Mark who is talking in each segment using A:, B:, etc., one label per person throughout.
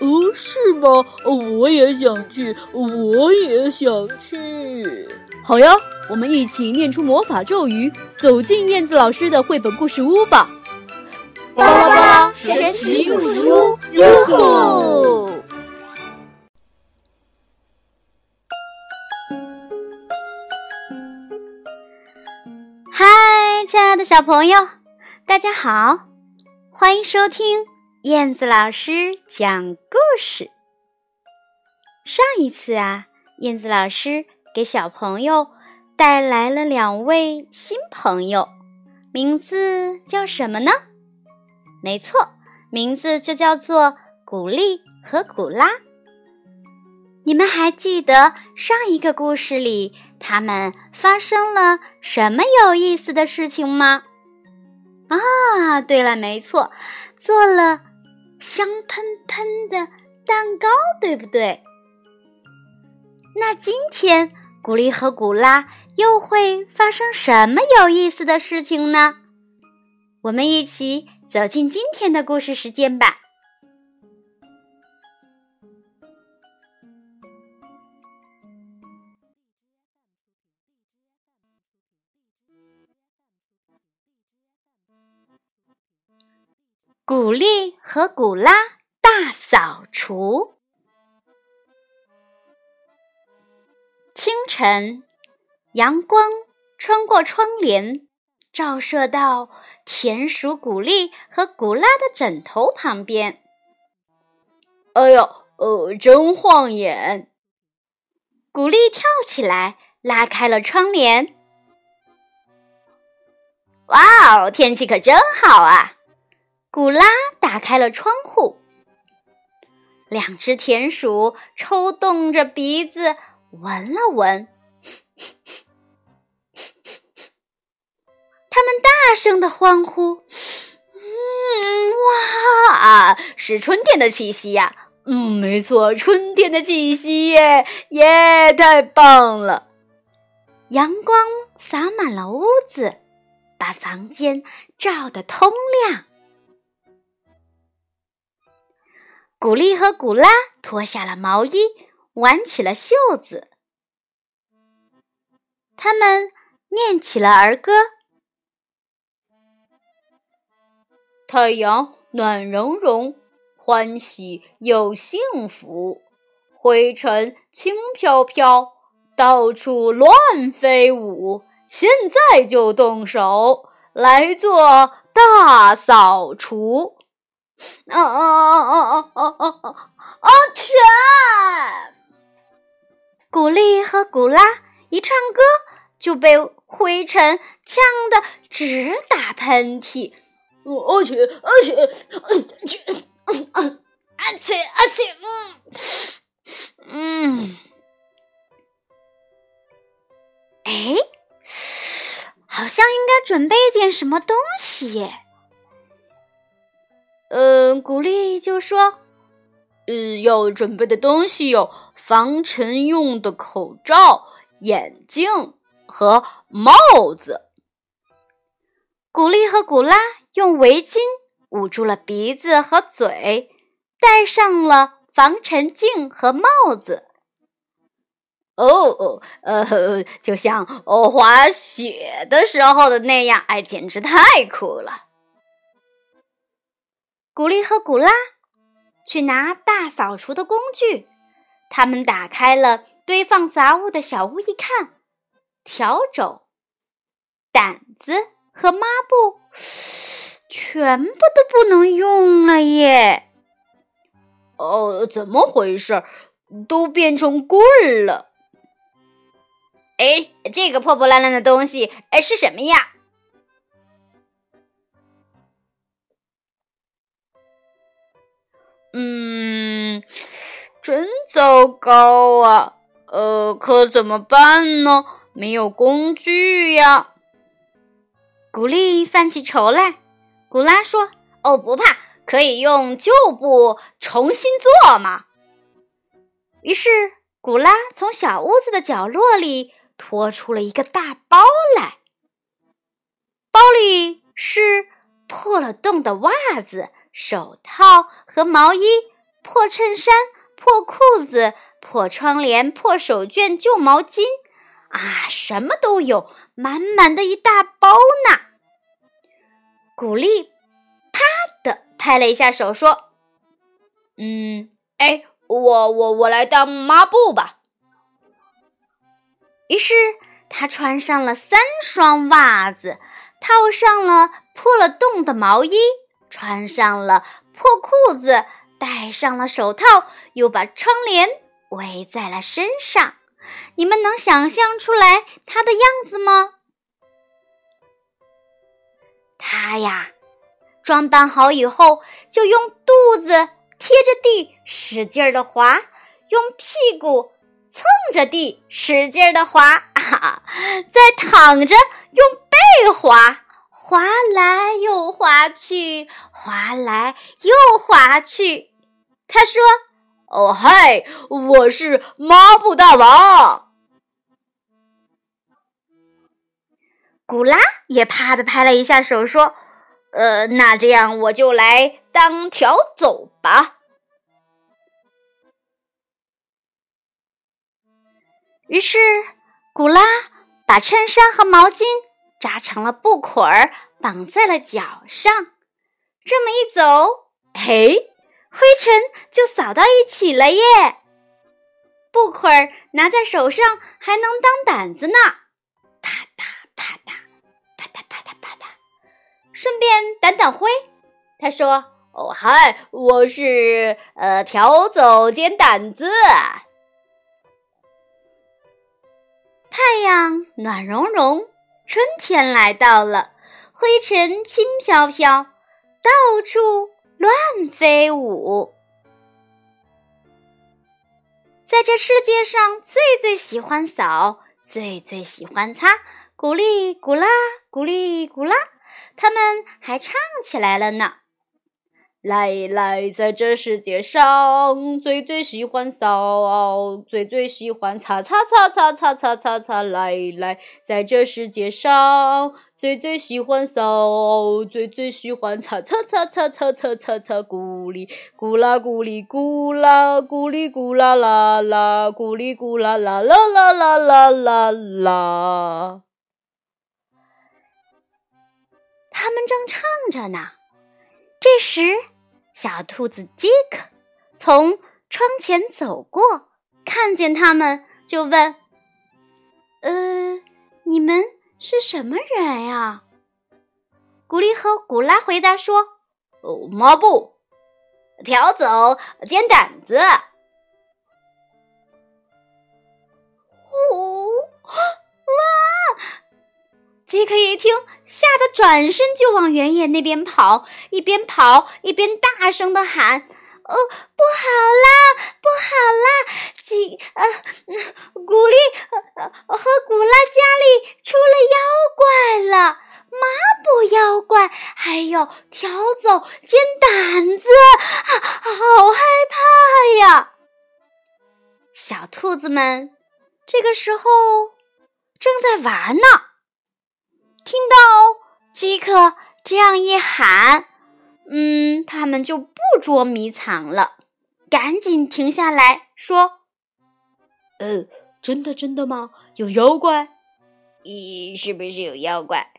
A: 哦，是吗？我也想去，我也想去。好呀，我们一起念出魔法咒语，走进燕子老师的绘本故事屋吧。
B: 巴拉巴拉神奇故事屋，哟吼！
C: 嗨，亲爱的小朋友，大家好，欢迎收听燕子老师讲故事。上一次啊，燕子老师给小朋友带来了两位新朋友，名字叫什么呢？没错，名字就叫做古丽和古拉。你们还记得上一个故事里他们发生了什么有意思的事情吗？啊，对了，没错，做了香喷喷的蛋糕，对不对？那今天古丽和古拉又会发生什么有意思的事情呢？我们一起。走进今天的故事时间吧。古丽和古拉大扫除。清晨，阳光穿过窗帘，照射到。田鼠古丽和古拉的枕头旁边。
A: 哎呦，呃，真晃眼！
C: 古丽跳起来，拉开了窗帘。
D: 哇哦，天气可真好啊！
C: 古拉打开了窗户。两只田鼠抽动着鼻子闻了闻。他们大声的欢呼：“
D: 嗯，哇，是春天的气息呀！嗯，没错，春天的气息耶，耶，太棒了！
C: 阳光洒满了屋子，把房间照得通亮。”古丽和古拉脱下了毛衣，挽起了袖子，他们念起了儿歌。
A: 太阳暖融融，欢喜又幸福。灰尘轻飘飘，到处乱飞舞。现在就动手来做大扫除！啊啊啊啊啊啊啊！啊！
C: 古丽和古拉一唱歌，就被灰尘呛得直打喷嚏。
A: 而且，而且，嗯，去，嗯嗯，而且，而且，嗯，嗯，
C: 哎，好像应该准备点什么东西耶。
A: 嗯，古丽就说：“嗯，要准备的东西有防尘用的口罩、眼镜和帽子。”
C: 古丽和古拉。用围巾捂住了鼻子和嘴，戴上了防尘镜和帽子。
D: 哦哦，呃，就像哦滑雪的时候的那样，哎，简直太酷了！
C: 古丽和古拉去拿大扫除的工具，他们打开了堆放杂物的小屋，一看，笤帚、掸子和抹布。全部都不能用了耶！
A: 哦，怎么回事？都变成棍了！
D: 哎，这个破破烂烂的东西，哎，是什么呀？
A: 嗯，真糟糕啊！呃，可怎么办呢？没有工具呀。
C: 古丽犯起愁来。古拉说：“
D: 哦，不怕，可以用旧布重新做嘛。”
C: 于是，古拉从小屋子的角落里拖出了一个大包来，包里是破了洞的袜子、手套和毛衣、破衬衫、破裤子、破窗帘、破手绢、旧毛巾，啊，什么都有，满满的一大包呢。古丽啪的拍了一下手，说：“
D: 嗯，哎。”我我我来当抹布吧。
C: 于是他穿上了三双袜子，套上了破了洞的毛衣，穿上了破裤子，戴上了手套，又把窗帘围在了身上。你们能想象出来他的样子吗？他呀，装扮好以后，就用肚子。贴着地使劲儿的滑，用屁股蹭着地使劲儿的滑，啊，再躺着用背滑，滑来又滑去，滑来又滑去。他说：“
D: 哦嗨，我是抹布大王。”
C: 古拉也啪的拍了一下手，说。
D: 呃，那这样我就来当条走吧。
C: 于是，古拉把衬衫和毛巾扎成了布捆儿，绑在了脚上。这么一走，嘿，灰尘就扫到一起了耶！布捆儿拿在手上还能当掸子呢，啪嗒啪嗒，啪嗒啪嗒啪嗒。顺便掸掸灰，他说：“
D: 哦嗨，我是呃条走兼掸子。”
C: 太阳暖融融，春天来到了，灰尘轻飘飘，到处乱飞舞。在这世界上最最喜欢扫，最最喜欢擦，咕哩咕啦，咕哩咕啦。他们还唱起来了呢。
A: 来来，在这世界上，最最喜欢扫，最最喜欢擦擦擦擦擦擦擦擦。来来，在这世界上，最最喜欢扫，最最喜欢擦擦擦擦擦擦擦擦。咕哩咕啦咕哩咕啦，咕哩咕啦啦啦，咕哩咕啦啦啦啦啦啦啦啦。
C: 他们正唱着呢，这时，小兔子杰克从窗前走过，看见他们，就问：“呃，你们是什么人呀？”古丽和古拉回答说：“
D: 哦，抹布，条走尖胆子。”
C: 哦杰克一听，吓得转身就往原野那边跑，一边跑一边大声的喊：“哦，不好啦，不好啦！吉呃，古丽和古拉家里出了妖怪了，抹布妖怪，还有条走尖胆子，好害怕呀！”小兔子们这个时候正在玩呢。听到吉克这样一喊，嗯，他们就不捉迷藏了，赶紧停下来说：“
A: 呃，真的真的吗？有妖怪？
D: 咦，是不是有妖怪？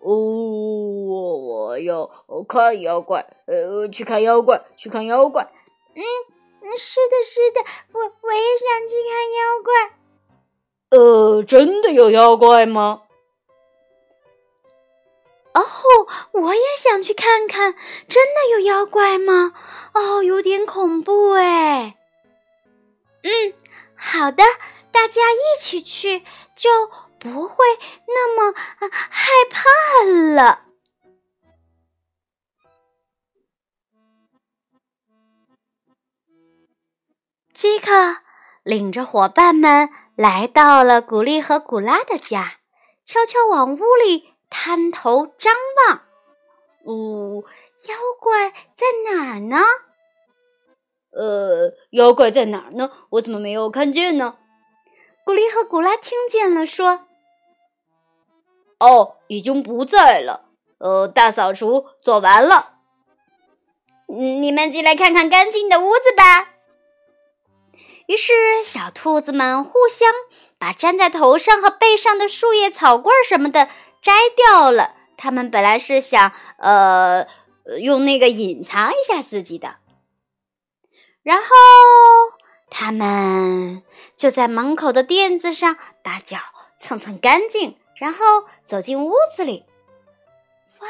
A: 哦，我我要看妖怪，呃，去看妖怪，去看妖怪。
C: 嗯，是的，是的，我我也想去看妖怪。
A: 呃，真的有妖怪吗？”
C: 哦，我也想去看看，真的有妖怪吗？哦，有点恐怖哎。嗯，好的，大家一起去，就不会那么害怕了。杰克领着伙伴们来到了古丽和古拉的家，悄悄往屋里探头张望。
A: 呜，
C: 妖怪在哪儿呢？
A: 呃，妖怪在哪儿呢？我怎么没有看见呢？
C: 古丽和古拉听见了，说：“
A: 哦，已经不在了。呃，大扫除做完了，
C: 你们进来看看干净的屋子吧。”于是，小兔子们互相把粘在头上和背上的树叶、草棍什么的摘掉了。他们本来是想，呃，用那个隐藏一下自己的。然后，他们就在门口的垫子上把脚蹭蹭干净，然后走进屋子里。哇，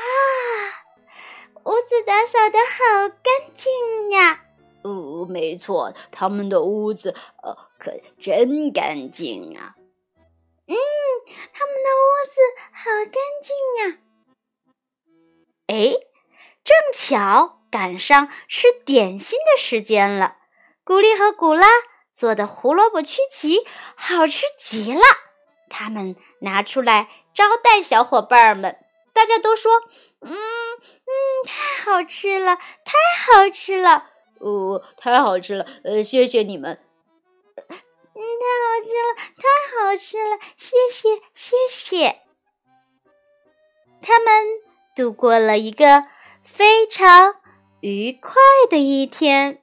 C: 屋子打扫的好干净呀！
A: 哦，没错，他们的屋子呃可真干净啊。
C: 嗯，他们的屋子好干净呀。哎，正巧赶上吃点心的时间了。古丽和古拉做的胡萝卜曲奇好吃极了，他们拿出来招待小伙伴们。大家都说：“嗯嗯，太好吃了，太好吃了。”
A: 哦，太好吃了！呃，谢谢你们。
C: 嗯，太好吃了，太好吃了，谢谢，谢谢。他们度过了一个非常愉快的一天。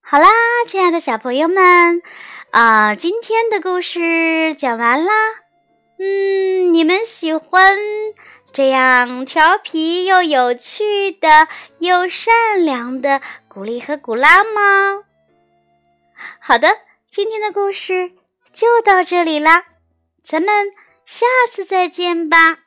C: 好啦，亲爱的小朋友们。啊，今天的故事讲完啦。嗯，你们喜欢这样调皮又有趣的、又善良的古丽和古拉吗？好的，今天的故事就到这里啦，咱们下次再见吧。